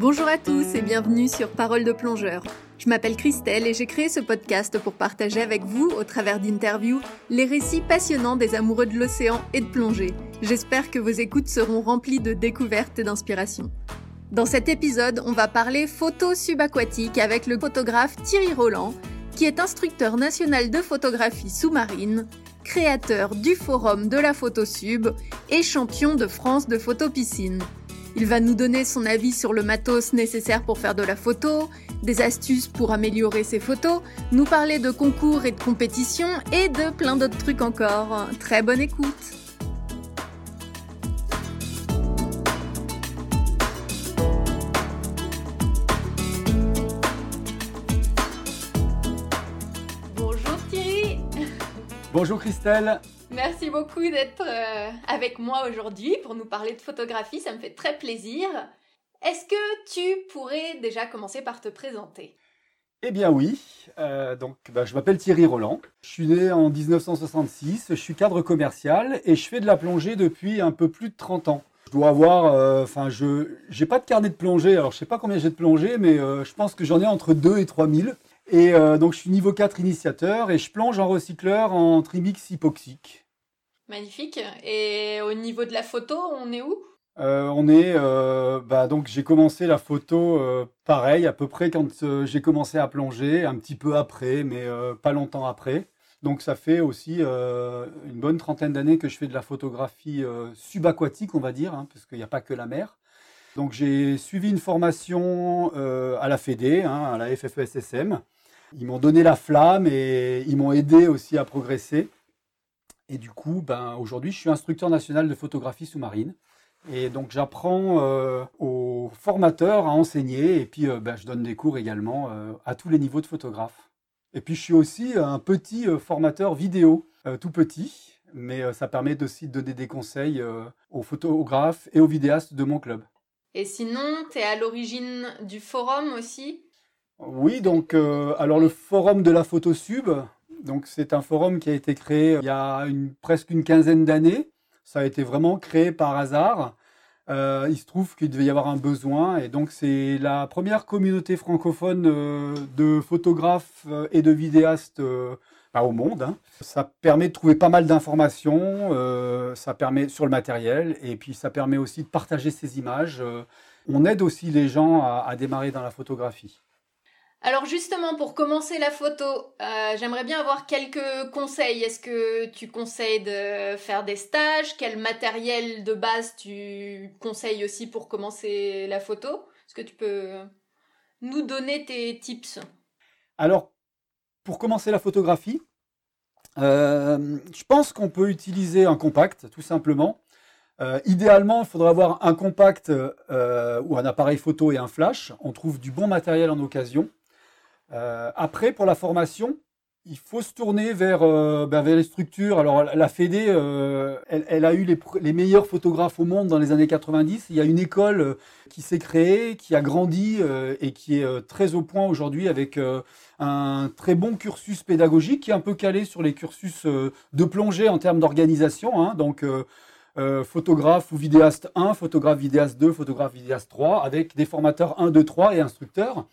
Bonjour à tous et bienvenue sur Parole de plongeur. Je m'appelle Christelle et j'ai créé ce podcast pour partager avec vous, au travers d'interviews, les récits passionnants des amoureux de l'océan et de plongée. J'espère que vos écoutes seront remplies de découvertes et d'inspiration. Dans cet épisode, on va parler photo subaquatique avec le photographe Thierry Roland, qui est instructeur national de photographie sous-marine, créateur du forum de la photo sub et champion de France de photo piscine. Il va nous donner son avis sur le matos nécessaire pour faire de la photo, des astuces pour améliorer ses photos, nous parler de concours et de compétitions et de plein d'autres trucs encore. Très bonne écoute Bonjour Christelle. Merci beaucoup d'être euh, avec moi aujourd'hui pour nous parler de photographie, ça me fait très plaisir. Est-ce que tu pourrais déjà commencer par te présenter? Eh bien oui, euh, donc bah, je m'appelle Thierry Roland, je suis né en 1966, je suis cadre commercial et je fais de la plongée depuis un peu plus de 30 ans. Je dois avoir, euh, enfin je j'ai pas de carnet de plongée, alors je sais pas combien j'ai de plongée, mais je pense que j'en ai entre 2 et 3 000. Et donc je suis niveau 4 initiateur et je plonge en recycleur en trimix hypoxique. Magnifique. Et au niveau de la photo, on est où? Euh, on est, euh, bah, donc j'ai commencé la photo euh, pareil, à peu près quand j'ai commencé à plonger, un petit peu après, mais pas longtemps après. Donc ça fait aussi une bonne trentaine d'années que je fais de la photographie subaquatique, on va dire, hein, parce qu'il n'y a pas que la mer. Donc j'ai suivi une formation à la FED, hein, à la FFESSM. Ils m'ont donné la flamme et ils m'ont aidé aussi à progresser. Et du coup, ben, aujourd'hui, je suis instructeur national de photographie sous-marine. Et donc, j'apprends euh, aux formateurs à enseigner. Et puis, euh, ben, je donne des cours également euh, à tous les niveaux de photographe. Et puis, je suis aussi un petit formateur vidéo, tout petit. Mais ça permet aussi de donner des conseils aux photographes et aux vidéastes de mon club. Et sinon, tu es à l'origine du forum aussi? Oui, donc, alors le forum de la photo sub, donc c'est un forum qui a été créé il y a presque une quinzaine d'années. Ça a été vraiment créé par hasard. Euh, il se trouve qu'il devait y avoir un besoin et donc c'est la première communauté francophone euh, de photographes euh, et de vidéastes bah, au monde. Hein. Ça permet de trouver pas mal d'informations, ça permet sur le matériel et puis ça permet aussi de partager ces images. on aide aussi les gens à démarrer dans la photographie. Alors justement, pour commencer la photo, euh, j'aimerais bien avoir quelques conseils. Est-ce que tu conseilles de faire des stages? Quel matériel de base tu conseilles aussi pour commencer la photo? Est-ce que tu peux nous donner tes tips? Alors, pour commencer la photographie, euh, je pense qu'on peut utiliser un compact, tout simplement. Euh, idéalement, il faudrait avoir un compact ou un appareil photo et un flash. On trouve du bon matériel en occasion. Euh, après, pour la formation, il faut se tourner vers, euh, ben, vers les structures. Alors, la Fédé, euh, elle, a eu les, meilleurs photographes au monde dans les années 90. Il y a une école qui s'est créée, qui a grandi et qui est très au point aujourd'hui avec un très bon cursus pédagogique qui est un peu calé sur les cursus de plongée en termes d'organisation. Hein. donc, photographe ou vidéaste 1, photographe vidéaste 2, photographe vidéaste 3, avec des formateurs 1, 2, 3 et instructeurs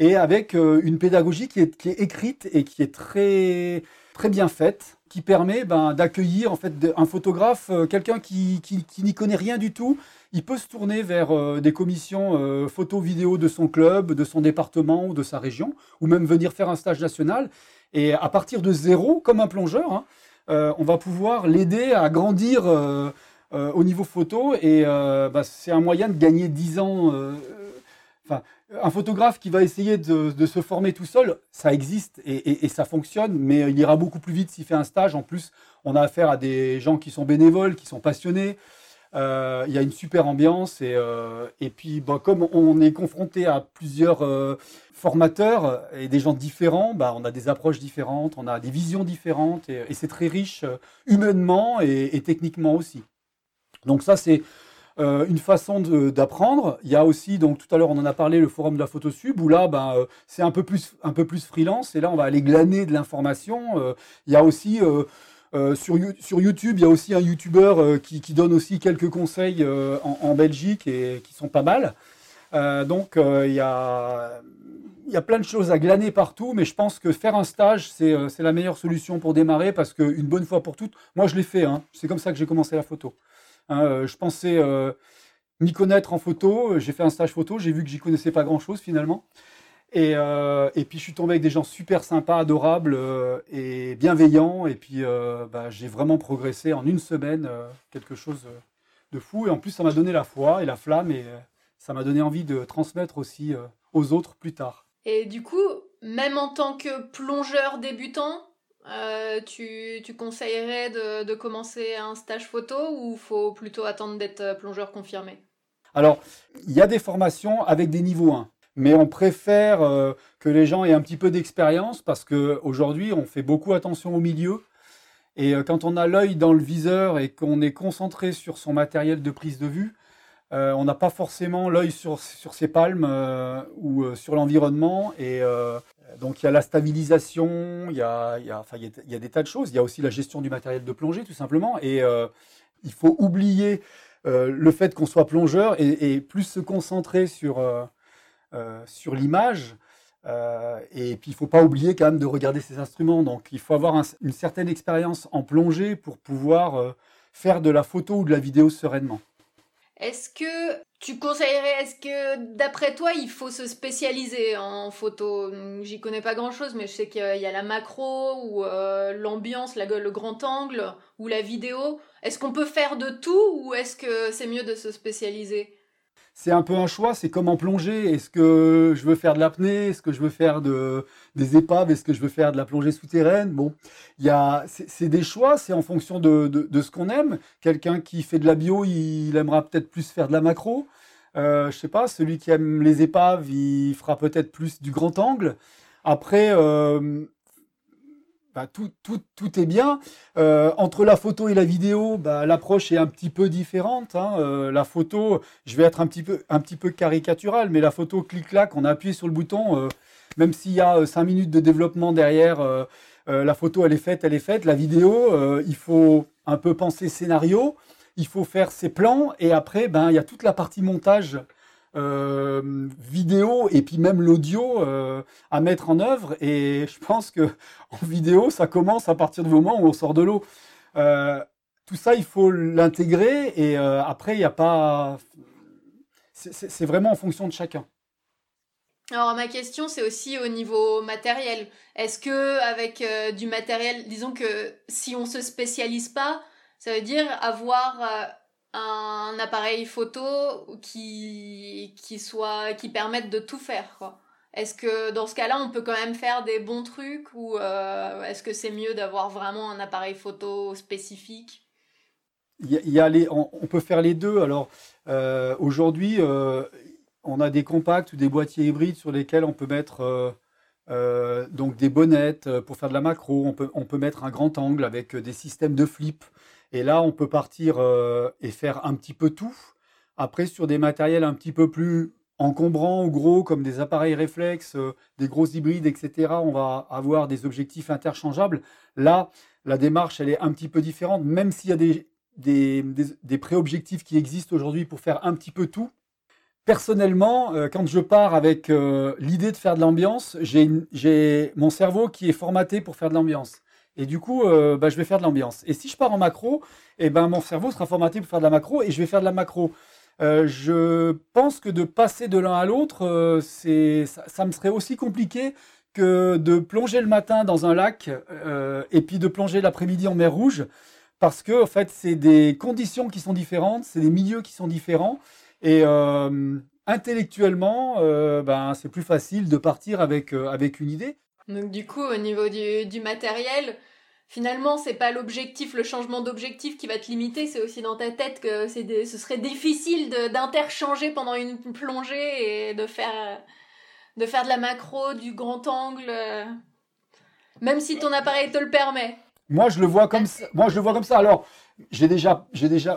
et avec euh, une pédagogie qui est, écrite et qui est très, très bien faite, qui permet ben, d'accueillir en fait un photographe, euh, quelqu'un qui, n'y connaît rien du tout. Il peut se tourner vers euh, des commissions photo-vidéo de son club, de son département ou de sa région, ou même venir faire un stage national. Et à partir de zéro, comme un plongeur, hein, on va pouvoir l'aider à grandir au niveau photo. Et ben, c'est un moyen de gagner 10 ans. Enfin, un photographe qui va essayer de, se former tout seul, ça existe et, ça fonctionne, mais il ira beaucoup plus vite s'il fait un stage. En plus, on a affaire à des gens qui sont bénévoles, qui sont passionnés. Euh, il y a une super ambiance et, euh, puis comme on est confronté à plusieurs euh, formateurs et des gens différents, bah, on a des approches différentes, on a des visions différentes et, c'est très riche humainement et techniquement aussi. Donc ça c'est euh, une façon d'apprendre. Il y a aussi, donc tout à l'heure on en a parlé, le forum de la photo sub, où là ben, euh, c'est un peu plus un peu plus freelance, et là on va aller glaner de l'information. Euh, il y a aussi sur, sur, YouTube, il y a aussi un YouTuber qui, donne aussi quelques conseils en, Belgique et qui sont pas mal. donc il y a il y a plein de choses à glaner partout, mais je pense que faire un stage, c'est la meilleure solution pour démarrer parce qu'une bonne fois pour toutes, moi je l'ai fait, hein, c'est comme ça que j'ai commencé la photo. Hein, je pensais m'y connaître en photo, j'ai fait un stage photo, j'ai vu que j'y connaissais pas grand chose finalement. Euh, et, puis je suis tombé avec des gens super sympas, adorables euh, et bienveillants. Et puis euh, bah, j'ai vraiment progressé en une semaine, quelque chose de fou. Et en plus, ça m'a donné la foi et la flamme et ça m'a donné envie de transmettre aussi aux autres plus tard. Et du coup, même en tant que plongeur débutant, tu, tu, conseillerais de, commencer un stage photo ou faut plutôt attendre d'être plongeur confirmé? Alors, il y a des formations avec des niveaux 1 mais on préfère euh, que les gens aient un petit peu d'expérience parce qu'aujourd'hui, on fait beaucoup attention au milieu. Et euh, quand on a l'œil dans le viseur et qu'on est concentré sur son matériel de prise de vue, euh, on n'a pas forcément l'œil sur, sur, ses palmes ou sur l'environnement. Et donc il y a la stabilisation, il y a, y a, y a, des tas de choses. Il y a aussi la gestion du matériel de plongée, tout simplement. Et il faut oublier le fait qu'on soit plongeur et, plus se concentrer sur euh, sur l'image. Euh, et puis, il ne faut pas oublier quand même de regarder ces instruments. Donc, il faut avoir une certaine expérience en plongée pour pouvoir euh, faire de la photo ou de la vidéo sereinement. Est-ce que tu conseillerais, est-ce que d'après toi, il faut se spécialiser en photo? J'y connais pas grand-chose, mais je sais qu'il y a la macro ou l'ambiance, le grand angle ou la vidéo. Est-ce qu'on peut faire de tout ou est-ce que c'est mieux de se spécialiser? C'est un peu un choix, c'est comme en plongée. Est-ce que je veux faire de l'apnée? Est-ce que je veux faire de, des épaves? Est-ce que je veux faire de la plongée souterraine? Bon, il c'est des choix, c'est en fonction de, de, ce qu'on aime. Quelqu'un qui fait de la bio, il, aimera peut-être plus faire de la macro. Euh, je sais pas, celui qui aime les épaves, il fera peut-être plus du grand angle. Après, euh, bah, tout, tout, tout, est bien. Euh, entre la photo et la vidéo, bah, l'approche est un petit peu différente. Hein. Euh, la photo, je vais être un petit peu, un petit peu caricatural, mais la photo clic-clac, on a appuyé sur le bouton, euh, même s'il y a 5 minutes de développement derrière, la photo elle est faite, elle est faite. La vidéo, il faut un peu penser scénario, il faut faire ses plans, et après, ben, il y a toute la partie montage euh, vidéo et puis même l'audio euh, à mettre en œuvre. Et je pense que en vidéo, ça commence à partir du moment où on sort de l'eau. Euh, tout ça, il faut l'intégrer et après, il n'y a pas. C'est vraiment en fonction de chacun. Alors ma question c'est aussi au niveau matériel. Est-ce que avec du matériel, disons que si on se spécialise pas, ça veut dire avoir un appareil photo qui, qui, soit, qui permette de tout faire. Est-ce que dans ce cas-là, on peut quand même faire des bons trucs ou euh, est-ce que c'est mieux d'avoir vraiment un appareil photo spécifique? Il y a, les, on, peut faire les deux. Alors euh, aujourd'hui, euh, on a des compacts ou des boîtiers hybrides sur lesquels on peut mettre donc des bonnettes pour faire de la macro. On peut, on peut mettre un grand angle avec des systèmes de flip. Et là, on peut partir euh, et faire un petit peu tout. Après, sur des matériels un petit peu plus encombrants ou gros, comme des appareils réflexes, euh, des gros hybrides, etc., on va avoir des objectifs interchangeables. Là, la démarche, elle est un petit peu différente, même s'il y a des, des, pré-objectifs qui existent aujourd'hui pour faire un petit peu tout. Personnellement, euh, quand je pars avec l'idée de faire de l'ambiance, j'ai mon cerveau qui est formaté pour faire de l'ambiance. Et du coup, euh, bah, je vais faire de l'ambiance. Et si je pars en macro, eh ben, mon cerveau sera formaté pour faire de la macro et je vais faire de la macro. Euh, je pense que de passer de l'un à l'autre, euh, c'est, ça, me serait aussi compliqué que de plonger le matin dans un lac et puis de plonger l'après-midi en mer Rouge, parce que en fait, c'est des conditions qui sont différentes, c'est des milieux qui sont différents, et intellectuellement, ben, c'est plus facile de partir avec, avec une idée. Donc du coup, au niveau du, du matériel, finalement, c'est pas l'objectif, le changement d'objectif qui va te limiter, c'est aussi dans ta tête que c'est ce serait difficile d'interchanger pendant une plongée et de faire, de faire de la macro, du grand angle, euh, même si ton appareil te le permet. Moi, je le vois comme ça. Moi, je le vois comme ça. Alors, j'ai déjà, j'ai déjà,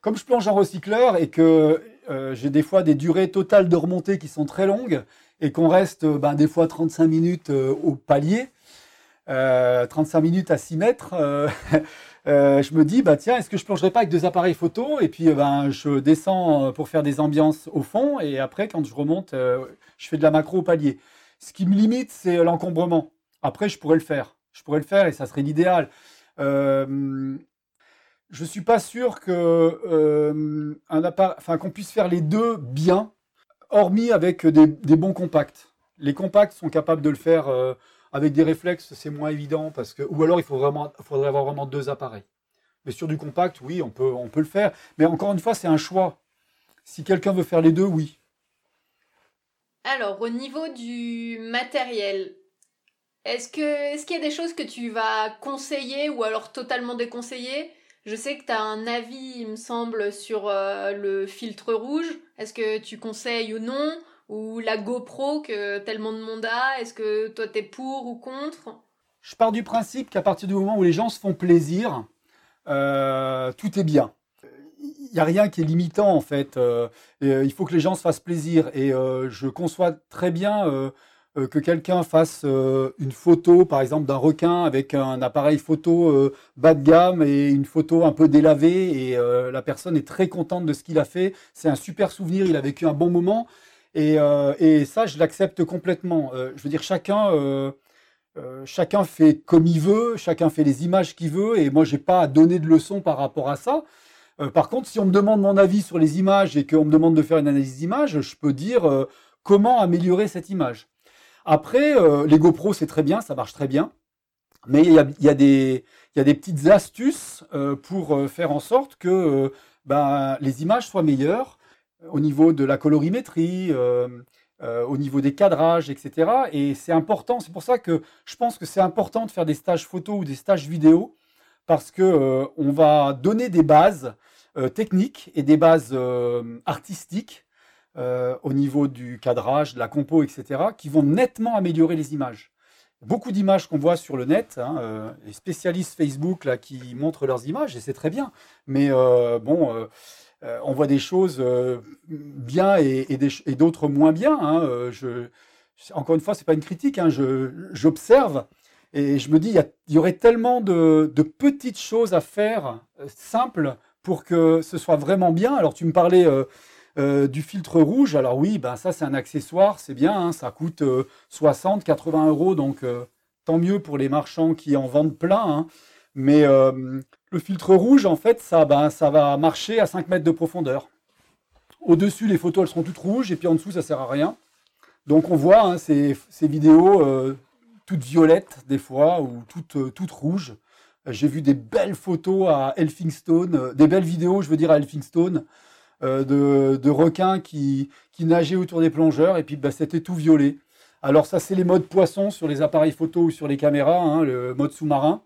comme je plonge en recycleur et que euh, j'ai des fois des durées totales de remontée qui sont très longues, et qu'on reste ben, des fois 35 minutes euh, au palier, 35 minutes à 6 mètres, je me dis, bah tiens, est-ce que je plongerai pas avec deux appareils photo Et puis, ben, je descends pour faire des ambiances au fond, et après, quand je remonte, je fais de la macro au palier. Ce qui me limite, c'est l'encombrement. Après, je pourrais le faire. Je pourrais le faire et ça serait l'idéal. Euh, je suis pas sûr euh, enfin, qu'on puisse faire les deux bien, hormis avec des, bons compacts. Les compacts sont capables de le faire euh, avec des réflexes, c'est moins évident parce que, ou alors il faut vraiment, faudrait avoir vraiment deux appareils. Mais sur du compact, oui, on peut, on peut le faire. Mais encore une fois, c'est un choix. Si quelqu'un veut faire les deux, oui. Alors, au niveau du matériel, est-ce est-ce qu'il y a des choses que tu vas conseiller ou alors totalement déconseiller? Je sais que tu as un avis, il me semble, sur euh, le filtre rouge. Est-ce que tu conseilles ou non? Ou la GoPro que tellement de monde a? Est-ce que toi tu es pour ou contre? Je pars du principe qu'à partir du moment où les gens se font plaisir, euh, tout est bien. Il n'y a rien qui est limitant en fait. Euh, il faut que les gens se fassent plaisir. Et je conçois très bien euh, que quelqu'un fasse euh, une photo, par exemple, d'un requin avec un appareil photo euh, bas de gamme et une photo un peu délavée, et la personne est très contente de ce qu'il a fait. C'est un super souvenir, il a vécu un bon moment, et, et ça, je l'accepte complètement. je veux dire, chacun, chacun fait comme il veut, chacun fait les images qu'il veut, et moi, j'ai pas à donner de leçons par rapport à ça. par contre, si on me demande mon avis sur les images et qu'on me demande de faire une analyse d'image, je peux dire comment améliorer cette image. Après, euh, les GoPro, c'est très bien, ça marche très bien. Mais il y a, des, petites astuces euh, pour euh, faire en sorte que ben, les images soient meilleures au niveau de la colorimétrie, au niveau des cadrages, etc. Et c'est important, c'est pour ça que je pense que c'est important de faire des stages photo ou des stages vidéo, parce qu'on va donner des bases techniques et des bases artistiques euh, au niveau du cadrage, de la compo, etc., qui vont nettement améliorer les images. Beaucoup d'images qu'on voit sur le net, hein, euh, les spécialistes Facebook là, qui montrent leurs images, et c'est très bien. Mais euh, bon, on voit des choses bien et, d'autres moins bien. Hein, encore une fois, c'est pas une critique. Hein, j'observe et je me dis, il y, aurait tellement de, petites choses à faire simples pour que ce soit vraiment bien. Alors, tu me parlais du filtre rouge, alors oui, ben ça c'est un accessoire, c'est bien, hein, ça coûte 60, euh, 80 euros, donc euh, tant mieux pour les marchands qui en vendent plein. Hein. Mais le filtre rouge, en fait, ça, ben, ça va marcher à 5 mètres de profondeur. Au-dessus, les photos, elles seront toutes rouges, et puis en dessous, ça sert à rien. Donc on voit hein, ces, vidéos toutes violettes des fois, ou toutes, toutes rouges. J'ai vu des belles photos à Elphinstone, des belles vidéos, je veux dire, à Elphinstone, euh, de, requins qui, nageaient autour des plongeurs et puis bah, c'était tout violet. Alors ça c'est les modes poissons sur les appareils photo ou sur les caméras, hein, le mode sous-marin,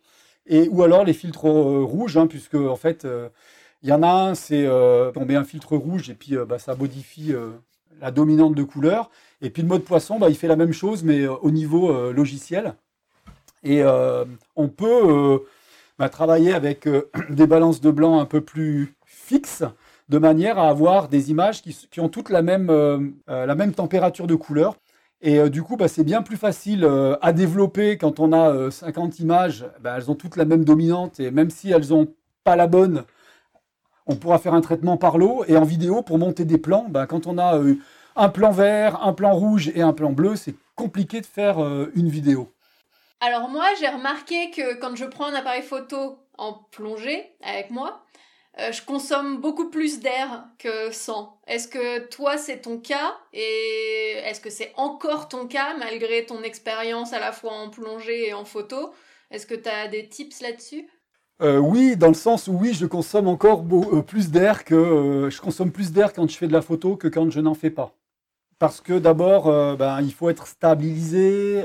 et ou alors les filtres euh, rouges, hein, puisque en fait euh, il y en a un, c'est on met un filtre rouge et puis bah, ça modifie la dominante de couleur. Et puis le mode poisson, bah, il fait la même chose mais au niveau logiciel. Et on peut travailler avec des balances de blanc un peu plus fixes de manière à avoir des images qui, ont toutes la même, euh, euh, la même température de couleur. Et euh, du coup, bah, c'est bien plus facile à développer quand on a 50 images. Bah, elles ont toutes la même dominante et même si elles n'ont pas la bonne, on pourra faire un traitement par l'eau. Et en vidéo, pour monter des plans, bah, quand on a un plan vert, un plan rouge et un plan bleu, c'est compliqué de faire une vidéo. Alors moi, j'ai remarqué que quand je prends un appareil photo en plongée avec moi, euh, je consomme beaucoup plus d'air que sans. Est-ce que toi c'est ton cas? Et est-ce que c'est encore ton cas malgré ton expérience à la fois en plongée et en photo? Est-ce que tu as des tips là-dessus? Euh, oui, dans le sens où oui, je consomme encore euh, plus d'air que je consomme plus d'air quand je fais de la photo que quand je n'en fais pas. Parce que d'abord, ben, il faut être stabilisé,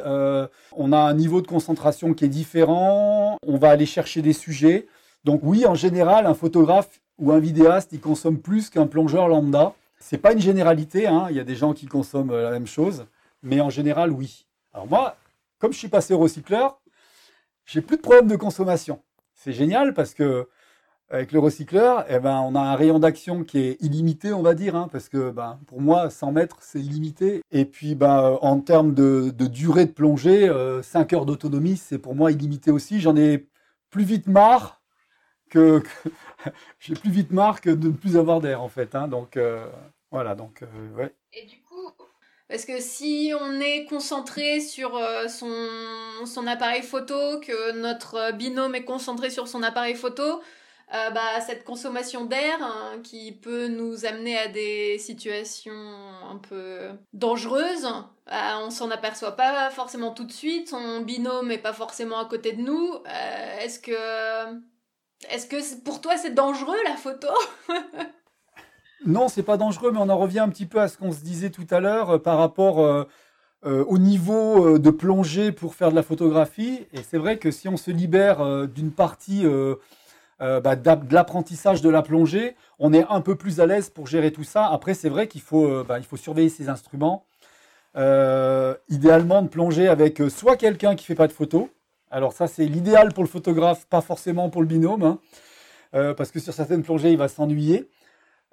on a un niveau de concentration qui est différent, on va aller chercher des sujets. Donc oui, en général, un photographe ou un vidéaste, il consomme plus qu'un plongeur lambda. C'est pas une généralité, hein. il y a des gens qui consomment la même chose, mais en général, oui. Alors moi, comme je suis passé au recycleur, j'ai plus de problème de consommation. C'est génial parce que avec le recycleur, eh ben, on a un rayon d'action qui est illimité, on va dire, hein, parce que ben, pour moi, 100 mètres, c'est illimité. Et puis, ben, en termes de, durée de plongée, 5 heures d'autonomie, c'est pour moi illimité aussi. J'en ai plus vite marre que, j'ai plus vite marre que de ne plus avoir d'air, en fait. Hein, donc, voilà, donc, ouais. Et du coup, parce que si on est concentré sur euh, son, son appareil photo, que notre binôme est concentré sur son appareil photo, euh, bah, cette consommation d'air hein, qui peut nous amener à des situations un peu dangereuses, bah, on s'en aperçoit pas forcément tout de suite, son binôme est pas forcément à côté de nous. Euh, est-ce que, est-ce que pour toi c'est dangereux la photo? Non, c'est pas dangereux, mais on en revient un petit peu à ce qu'on se disait tout à l'heure euh, par rapport euh, euh, au niveau de plongée pour faire de la photographie. Et c'est vrai que si on se libère d'une partie bah, de l'apprentissage de la plongée, on est un peu plus à l'aise pour gérer tout ça. Après, c'est vrai qu'il faut, bah, faut surveiller ses instruments. idéalement, de plonger avec soit quelqu'un qui fait pas de photos. Alors ça, c'est l'idéal pour le photographe, pas forcément pour le binôme, hein. parce que sur certaines plongées, il va s'ennuyer.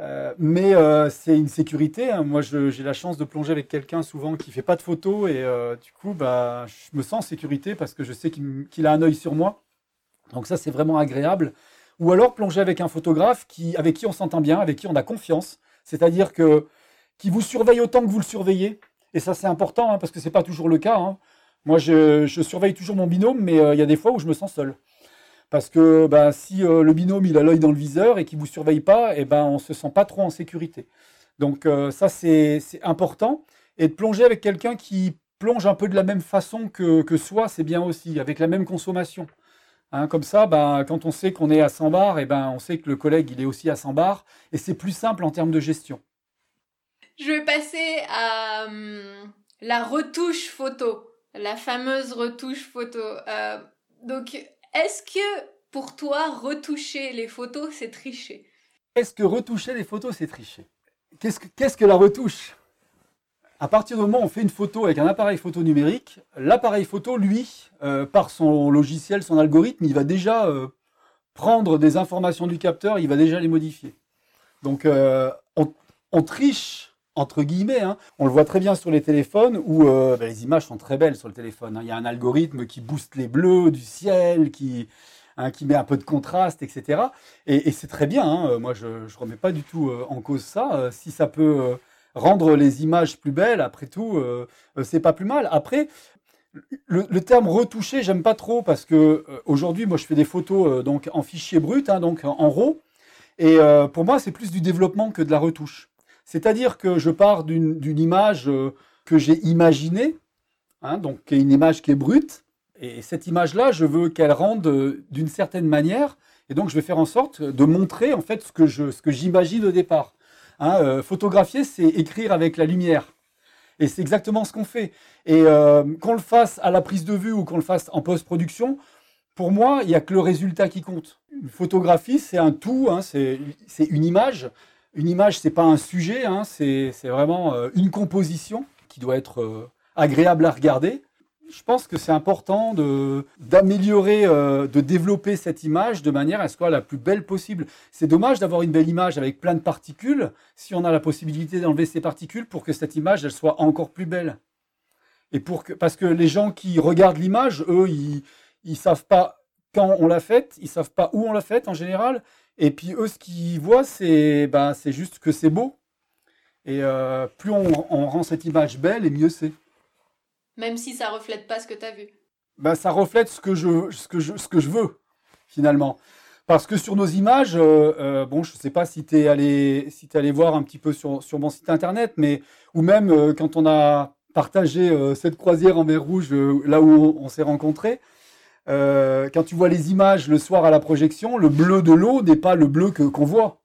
Euh, mais euh, c'est une sécurité. Hein. Moi, j'ai la chance de plonger avec quelqu'un souvent qui fait pas de photos et euh, du coup, bah, je me sens en sécurité parce que je sais qu'il a un œil sur moi. Donc ça, c'est vraiment agréable. Ou alors plonger avec un photographe qui, avec qui on s'entend bien, avec qui on a confiance. C'est-à-dire que qui vous surveille autant que vous le surveillez. Et ça, c'est important hein, parce que c'est pas toujours le cas. Moi, je, surveille toujours mon binôme, mais il y a des fois où je me sens seul. Parce que bah, si euh, le binôme il a l'œil dans le viseur et qu'il ne vous surveille pas, eh ben, on ne se sent pas trop en sécurité. Donc euh, ça, c'est important. Et de plonger avec quelqu'un qui plonge un peu de la même façon que, que soi, c'est bien aussi, avec la même consommation. Hein, comme ça, bah, quand on sait qu'on est à 100 bars, eh ben, on sait que le collègue il est aussi à 100 bars, et c'est plus simple en termes de gestion. Je vais passer à hum, la retouche photo, la fameuse retouche photo. Euh, donc, est-ce que pour toi, retoucher les photos, c'est tricher? Est-ce que retoucher les photos, c'est tricher? Qu'est-ce que, la retouche? À partir du moment où on fait une photo avec un appareil photo numérique, l'appareil photo, lui, euh, par son logiciel, son algorithme, il va déjà euh, prendre des informations du capteur, il va déjà les modifier. Donc on, triche entre guillemets. Hein. On le voit très bien sur les téléphones où euh, bah, les images sont très belles sur le téléphone. Hein. Il y a un algorithme qui booste les bleus du ciel, qui, hein, met un peu de contraste, etc. Et, c'est très bien. Moi, je ne remets pas du tout euh, en cause ça. Euh, si ça peut rendre les images plus belles, après tout, c'est pas plus mal. Après, le, terme retoucher, j'aime pas trop parce que aujourd'hui, moi, je fais des photos donc en fichier brut, donc en RAW. Et pour moi, c'est plus du développement que de la retouche. C'est-à-dire que je pars d'une image euh, que j'ai imaginée, hein, donc une image qui est brute, et cette image-là, je veux qu'elle rende euh, d'une certaine manière, et donc je vais faire en sorte de montrer en fait ce que je, ce que j'imagine au départ. Hein, euh, photographier, c'est écrire avec la lumière. Et c'est exactement ce qu'on fait. Et qu'on le fasse à la prise de vue ou qu'on le fasse en post-production, pour moi, il n'y a que le résultat qui compte. Une photographie, c'est un tout, hein, c'est une image une image, c'est pas un sujet, hein, c'est vraiment euh, une composition qui doit être euh, agréable à regarder. Je pense que c'est important d'améliorer, euh, de, développer cette image de manière à ce qu'elle soit la plus belle possible. C'est dommage d'avoir une belle image avec plein de particules si on a la possibilité d'enlever ces particules pour que cette image elle soit encore plus belle. Et pour que, parce que les gens qui regardent l'image, eux, ils, ne savent pas quand on l'a faite, ils savent pas où on l'a faite en général, et puis eux, ce qu'ils voient, c'est bah, juste que c'est beau. Et euh, plus on, rend cette image belle, et mieux c'est. Même si ça reflète pas ce que tu as vu. Bah, ça reflète ce que, je, ce, que je, ce que je veux, finalement. Parce que sur nos images, euh, euh, bon, je ne sais pas si tu es, allé, si es allé voir un petit peu sur, sur mon site internet, mais ou même quand on a partagé cette croisière en mer rouge, là où on s'est rencontrés, euh, quand tu vois les images le soir à la projection, le bleu de l'eau n'est pas le bleu qu'on voit.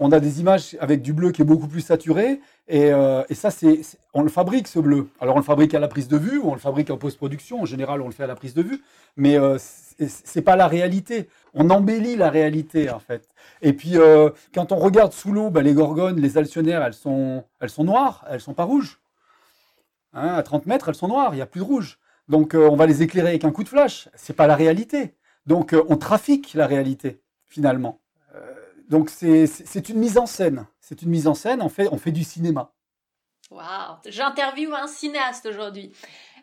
On a des images avec du bleu qui est beaucoup plus saturé, et, euh, ça, c'est, on le fabrique ce bleu. Alors on le fabrique à la prise de vue, ou on le fabrique en post-production. En général, on le fait à la prise de vue, mais euh, c'est pas la réalité. On embellit la réalité en fait. Et puis quand on regarde sous l'eau, ben, les gorgones, les alcyonnaires, elles sont, elles sont noires, elles sont pas rouges. Hein, à 30 mètres, elles sont noires, il n'y a plus de rouge. Donc euh, on va les éclairer avec un coup de flash. C'est pas la réalité. Donc euh, on trafique la réalité. finalement. donc c'est une mise en scène. C'est une mise en scène, on fait, on fait du cinéma. Waouh, j'interviewe un cinéaste aujourd'hui.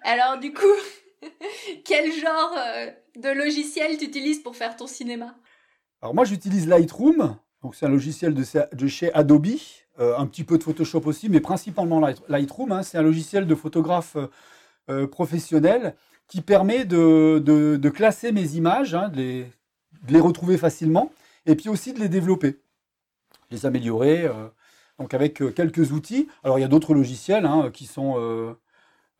Alors du coup, quel genre de logiciel tu utilises pour faire ton cinéma? Alors moi j'utilise Lightroom, donc c'est un logiciel de, chez Adobe, euh, un petit peu de Photoshop aussi, mais principalement Lightroom. Hein. c'est un logiciel de photographe euh, euh, professionnel qui permet de, classer mes images, hein, de, les, retrouver facilement, et puis aussi de les développer, les améliorer. donc avec quelques outils. Alors il y a d'autres logiciels hein, qui sont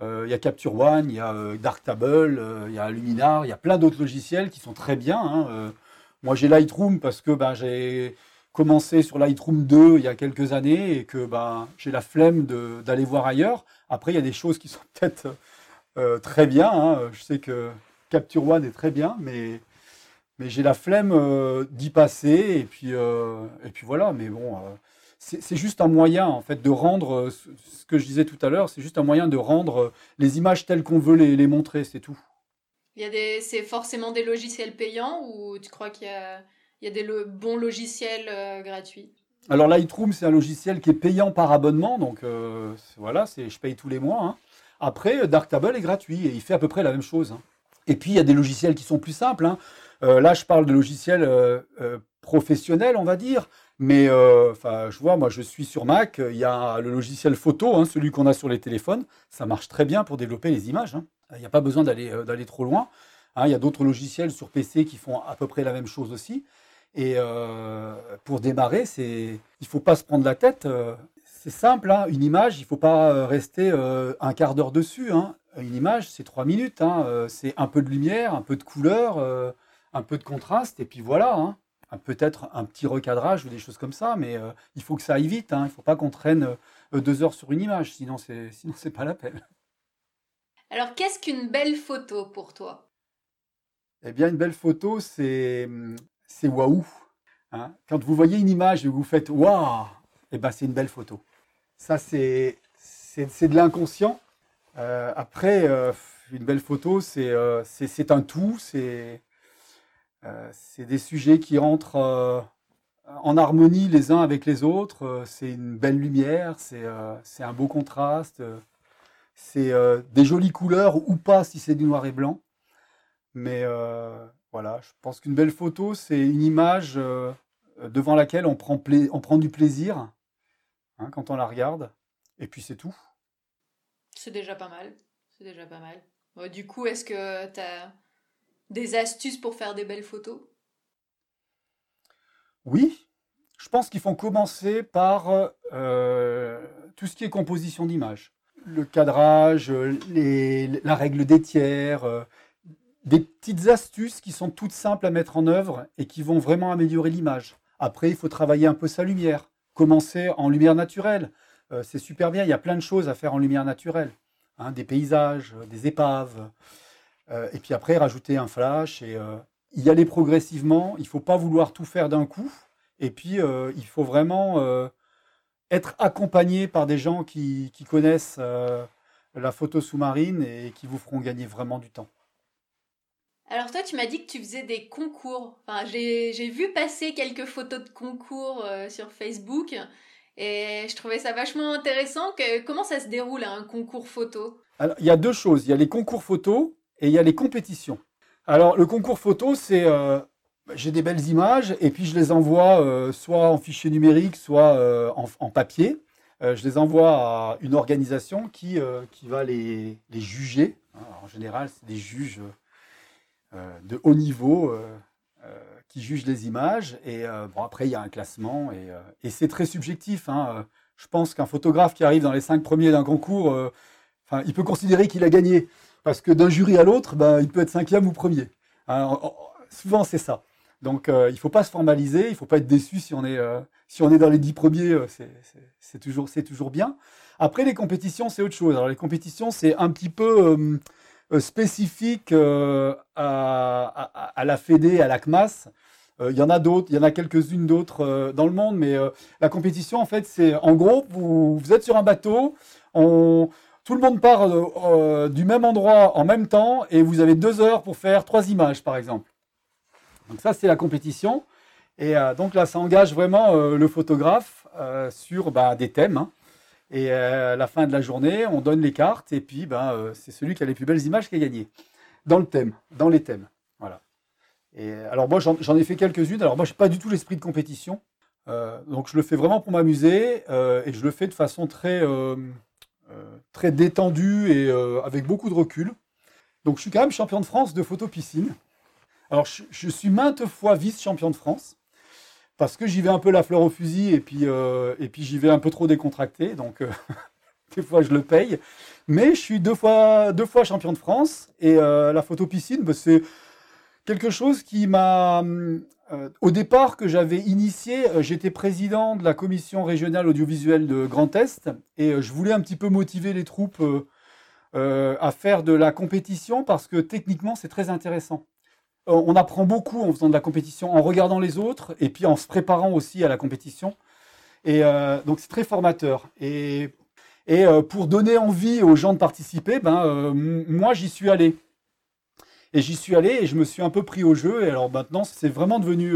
il y a Capture One, il y a Darktable, il y a Luminar, il y a plein d'autres logiciels qui sont très bien. moi j'ai Lightroom parce que ben, j'ai commencé sur Lightroom 2 il y a quelques années et que ben, j'ai la flemme d'aller voir ailleurs. Après, il y a des choses qui sont peut-être euh, très bien. Hein. Je sais que Capture One est très bien, mais, mais j'ai la flemme euh, d'y passer. Et puis, euh, et puis voilà, mais bon, c'est juste un moyen en fait de rendre ce que je disais tout à l'heure, c'est juste un moyen de rendre les images telles qu'on veut les, les montrer, c'est tout. Il y a des, c'est forcément des logiciels payants ou tu crois qu'il y a il y a des bons logiciels euh, gratuits? Alors Lightroom, c'est un logiciel qui est payant par abonnement, donc euh, voilà, c'est je paye tous les mois. Hein. Après, euh, Darktable est gratuit et il fait à peu près la même chose. Hein. Et puis il y a des logiciels qui sont plus simples. Hein. là, je parle de logiciels professionnels, on va dire. Mais enfin, je vois, moi, je suis sur Mac. Il y a le logiciel photo, celui qu'on a sur les téléphones. Ça marche très bien pour développer les images. Il n'y a pas besoin d'aller trop loin. il y a d'autres logiciels sur PC qui font à peu près la même chose aussi. Et euh, pour démarrer, c'est, il faut pas se prendre la tête. Euh, c'est simple, hein. une image, il ne faut pas euh, rester un quart d'heure dessus. Hein. Une image, c'est trois minutes. Hein. C'est un peu de lumière, un peu de couleur, un peu de contraste, et puis voilà. Peut-être un petit recadrage ou des choses comme ça, mais il faut que ça aille vite. Il ne faut pas qu'on traîne deux heures sur une image, sinon c'est sinon c'est pas la peine. Alors, qu'est-ce qu'une belle photo pour toi? Eh bien, une belle photo, c'est c'est waouh. Quand vous voyez une image et vous faites waouh, eh ben c'est une belle photo. Ça, c'est de l'inconscient. Euh, après, euh, une belle photo, c'est euh, un tout. C'est des sujets qui rentrent en harmonie les uns avec les autres. c'est une belle lumière, c'est un beau contraste. c'est des jolies couleurs ou pas si c'est du noir et blanc. Mais voilà, je pense qu'une belle photo, c'est une image euh, devant laquelle on prend, on prend du plaisir hein, quand on la regarde. Et puis c'est tout. C'est déjà pas mal. C'est déjà pas mal. du coup, est-ce que tu as des astuces pour faire des belles photos? Oui. Je pense qu'il faut commencer par euh, tout ce qui est composition d'image. Le cadrage, la règle des tiers, euh, des petites astuces qui sont toutes simples à mettre en œuvre et qui vont vraiment améliorer l'image. Après, il faut travailler un peu sa lumière. Commencer en lumière naturelle. Euh, c'est super bien, il y a plein de choses à faire en lumière naturelle. Hein, des paysages, euh, des épaves. Euh, et puis après, rajouter un flash et y aller progressivement. Il ne faut pas vouloir tout faire d'un coup. Et puis, il faut vraiment être accompagné par des gens qui connaissent la photo sous-marine et qui vous feront gagner vraiment du temps. Alors toi, tu m'as dit que tu faisais des concours. Enfin, j'ai vu passer quelques photos de concours euh, sur Facebook et je trouvais ça vachement intéressant. Que, comment ça se déroule un concours photo? Il y a deux choses. Il y a les concours photos et il y a les compétitions. Alors, le concours photo, c'est euh, j'ai des belles images et puis je les envoie euh, soit en fichier numérique, soit en, papier. je les envoie à une organisation qui, qui va les, les juger. en général, c'est des juges de haut niveau euh, euh, qui jugent les images. Et bon, après, il y a un classement et, c'est très subjectif. Hein. Je pense qu'un photographe qui arrive dans les cinq premiers d'un concours, enfin, il peut considérer qu'il a gagné. Parce que d'un jury à l'autre, ben, il peut être cinquième ou premier. Hein, souvent, c'est ça. Donc, il ne faut pas se formaliser, il ne faut pas être déçu si on est, si on est dans les dix premiers, c'est toujours, toujours bien. Après, les compétitions, c'est autre chose. Alors, les compétitions, c'est un petit peu euh, spécifique euh, à, la Fédé, à la CMAS. Euh, il y en a d'autres, il y en a quelques-unes d'autres dans le monde, mais la compétition, en fait, c'est en gros, vous, êtes sur un bateau, tout le monde part du même endroit en même temps et vous avez deux heures pour faire trois images, par exemple. Donc ça, c'est la compétition. Et donc là, ça engage vraiment le photographe sur bah, des thèmes. Hein. Et à la fin de la journée, on donne les cartes et puis ben, c'est celui qui a les plus belles images qui a gagné. Dans le thème, dans les thèmes. Voilà. Et alors moi, j'en ai fait quelques-unes. Alors moi, je n'ai pas du tout l'esprit de compétition. donc je le fais vraiment pour m'amuser et je le fais de façon très, très détendue et avec beaucoup de recul. Donc je suis quand même champion de France de photo piscine. Alors je, suis maintes fois vice-champion de France parce que j'y vais un peu la fleur au fusil et puis, euh, puis j'y vais un peu trop décontracté. Donc euh, des fois je le paye. Mais je suis deux fois, deux fois champion de France et euh, la photo piscine, bah, c'est quelque chose qui m'a... au départ que j'avais initié, j'étais président de la commission régionale audiovisuelle de Grand Est et je voulais un petit peu motiver les troupes à faire de la compétition parce que techniquement, c'est très intéressant. Euh, on apprend beaucoup en faisant de la compétition, en regardant les autres et puis en se préparant aussi à la compétition. Et euh, donc, c'est très formateur. Et, et pour donner envie aux gens de participer, ben, moi, j'y suis allé. Et j'y suis allé et je me suis un peu pris au jeu. Et alors maintenant, c'est vraiment devenu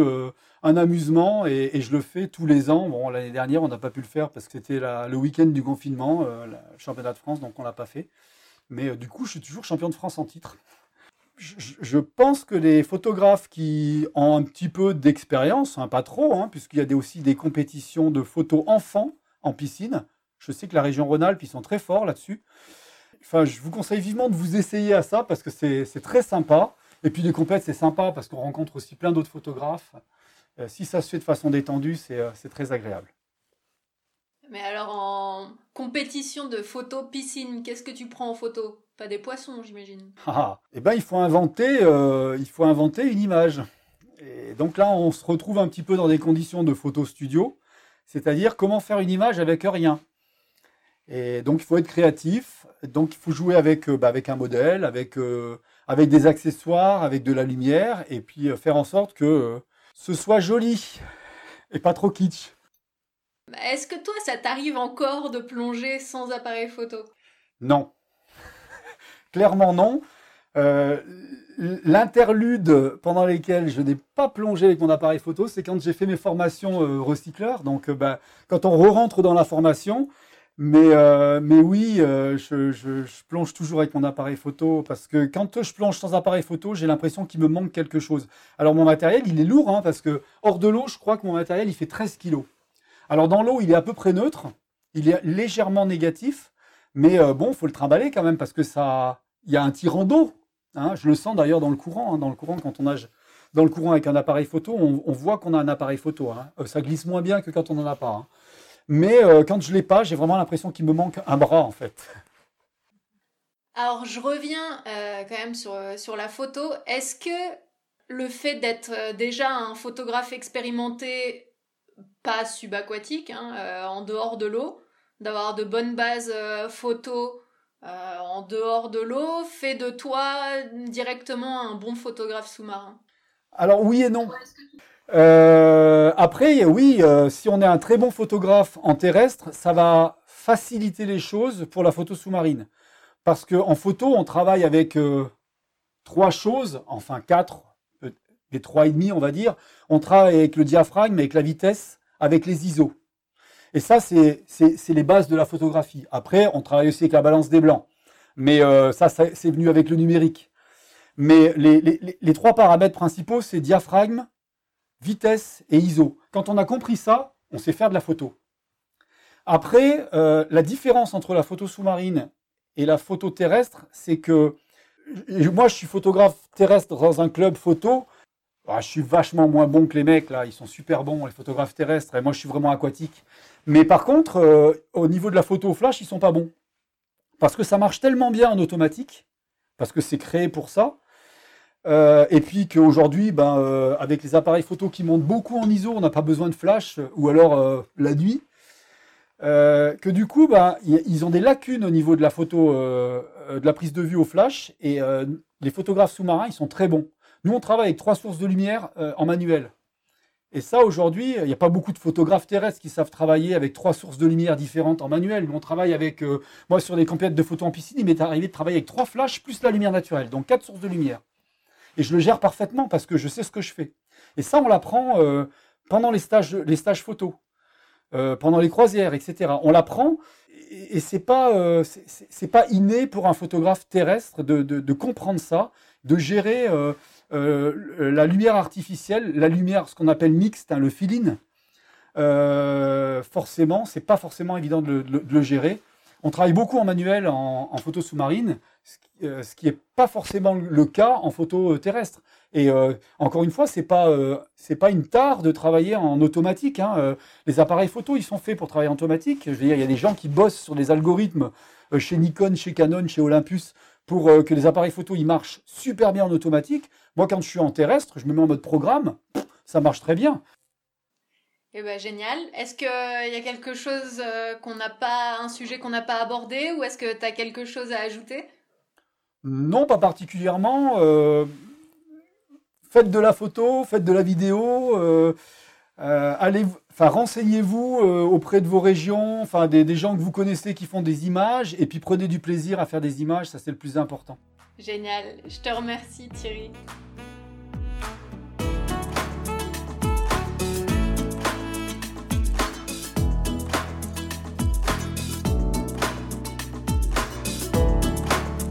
un amusement et, je le fais tous les ans. Bon, l'année dernière, on n'a pas pu le faire parce que c'était le week-end du confinement, le championnat de France, donc on l'a pas fait. Mais euh, du coup, je suis toujours champion de France en titre. Je, pense que les photographes qui ont un petit peu d'expérience, hein, pas trop, hein, puisqu'il y a aussi des compétitions de photos enfants en piscine. Je sais que la région Rhône-Alpes, ils sont très forts là-dessus. Enfin, je vous conseille vivement de vous essayer à ça parce que c'est très sympa. Et puis les compètes, c'est sympa parce qu'on rencontre aussi plein d'autres photographes. Euh, si ça se fait de façon détendue, c'est euh, très agréable. Mais alors en compétition de photo piscine, qu'est-ce que tu prends en photo? Pas des poissons, j'imagine. Ah, ah, eh ben il faut inventer, euh, il faut inventer une image. Et donc là, on se retrouve un petit peu dans des conditions de photo studio, c'est-à-dire comment faire une image avec rien. Et donc il faut être créatif. Donc il faut jouer avec, euh, bah, avec un modèle, avec, euh, avec des accessoires, avec de la lumière, et puis faire en sorte que ce soit joli et pas trop kitsch. Est-ce que toi, ça t'arrive encore de plonger sans appareil photo? Non. Clairement non. Euh, l'interlude pendant lesquels je n'ai pas plongé avec mon appareil photo, c'est quand j'ai fait mes formations euh, recycleurs. Donc, euh, bah, quand on re-rentre dans la formation, mais, mais oui, je, plonge toujours avec mon appareil photo parce que quand je plonge sans appareil photo, j'ai l'impression qu'il me manque quelque chose. Alors mon matériel, il est lourd hein, parce que hors de l'eau, je crois que mon matériel, il fait 13 kilos. Alors dans l'eau, il est à peu près neutre, il est légèrement négatif, mais euh, bon, il faut le trimballer quand même parce que ça, il y a un tirant d'eau. Hein. je le sens d'ailleurs dans le courant. Hein. dans le courant, quand on nage dans le courant avec un appareil photo, on, voit qu'on a un appareil photo. Hein. Euh, ça glisse moins bien que quand on n'en a pas. Mais euh, quand je l'ai pas, j'ai vraiment l'impression qu'il me manque un bras en fait. Alors je reviens quand même sur, sur la photo. Est-ce que le fait d'être déjà un photographe expérimenté pas subaquatique, hein, euh, en dehors de l'eau, d'avoir de bonnes bases euh, photos euh, en dehors de l'eau, fait de toi directement un bon photographe sous-marin Alors oui et non. après, oui, si on est un très bon photographe en terrestre, ça va faciliter les choses pour la photo sous-marine. Parce qu'en photo, on travaille avec trois choses, enfin quatre, les trois et demi, on va dire. On travaille avec le diaphragme, avec la vitesse avec les ISO. Et ça, c'est les bases de la photographie. Après, on travaille aussi avec la balance des blancs. Mais euh, ça, c'est venu avec le numérique. Mais les, trois paramètres principaux, c'est diaphragme, vitesse et ISO. Quand on a compris ça, on sait faire de la photo. Après, euh, la différence entre la photo sous-marine et la photo terrestre, c'est que moi, je suis photographe terrestre dans un club photo. Ah, je suis vachement moins bon que les mecs, là. Ils sont super bons, les photographes terrestres. Et moi, je suis vraiment aquatique. Mais par contre, euh, au niveau de la photo flash, ils sont pas bons. Parce que ça marche tellement bien en automatique, parce que c'est créé pour ça. Euh, et puis qu'aujourd'hui, ben, euh, avec les appareils photo qui montent beaucoup en ISO, on n'a pas besoin de flash, ou alors la nuit. que du coup, ben, ils ont des lacunes au niveau de la photo, de la prise de vue au flash. Et les photographes sous-marins, ils sont très bons. Nous, on travaille avec trois sources de lumière en manuel. Et ça, aujourd'hui, il n'y a pas beaucoup de photographes terrestres qui savent travailler avec trois sources de lumière différentes en manuel. Nous, on travaille avec, euh, moi, sur des compétitions de photos en piscine, il m'est arrivé de travailler avec trois flashs plus la lumière naturelle, donc quatre sources de lumière. Et je le gère parfaitement parce que je sais ce que je fais. Et ça, on l'apprend euh, pendant les stages, les stages photos, pendant les croisières, etc. On l'apprend et, c'est pas pas inné pour un photographe terrestre de, comprendre ça, de gérer la lumière artificielle, la lumière, ce qu'on appelle mixte, hein, le fill-in. forcément, c'est pas forcément évident de, le gérer. On travaille beaucoup en manuel, en, photo sous-marine, ce qui n'est pas forcément le cas en photo terrestre. Et euh, encore une fois, c'est pas euh, pas une tare de travailler en automatique. Hein. Euh, les appareils photo, ils sont faits pour travailler en automatique. Je veux dire, il y a des gens qui bossent sur des algorithmes chez Nikon, chez Canon, chez Olympus pour que les appareils photo ils marchent super bien en automatique. Moi, quand je suis en terrestre, je me mets en mode programme, ça marche très bien. Eh ben génial. Est-ce qu'il y a quelque chose qu'on n'a pas, un sujet qu'on n'a pas abordé, ou est-ce que tu as quelque chose à ajouter? Non, pas particulièrement faites de la photo, faites de la vidéo, euh, euh, allez, enfin renseignez-vous euh, auprès de vos régions, enfin des, des, gens que vous connaissez qui font des images, et puis prenez du plaisir à faire des images, ça c'est le plus important. Génial, je te remercie Thierry.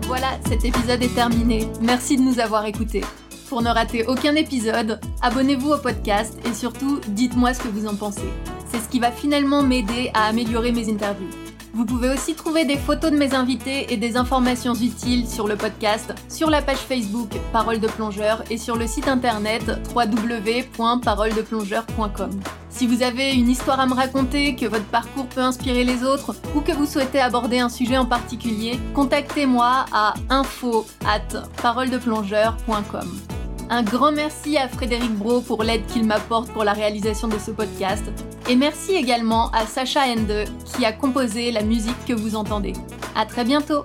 Voilà, cet épisode est terminé. Merci de nous avoir écoutés. Pour ne rater aucun épisode, abonnez-vous au podcast et surtout, dites-moi ce que vous en pensez. C'est ce qui va finalement m'aider à améliorer mes interviews. Vous pouvez aussi trouver des photos de mes invités et des informations utiles sur le podcast, sur la page Facebook Parole de Plongeur et sur le site internet www.paroledeplongeur.com. Si vous avez une histoire à me raconter, que votre parcours peut inspirer les autres ou que vous souhaitez aborder un sujet en particulier, contactez-moi à info at. Un grand merci à Frédéric Bro pour l'aide qu'il m'apporte pour la réalisation de ce podcast. Et merci également à Sacha Ende qui a composé la musique que vous entendez. À très bientôt!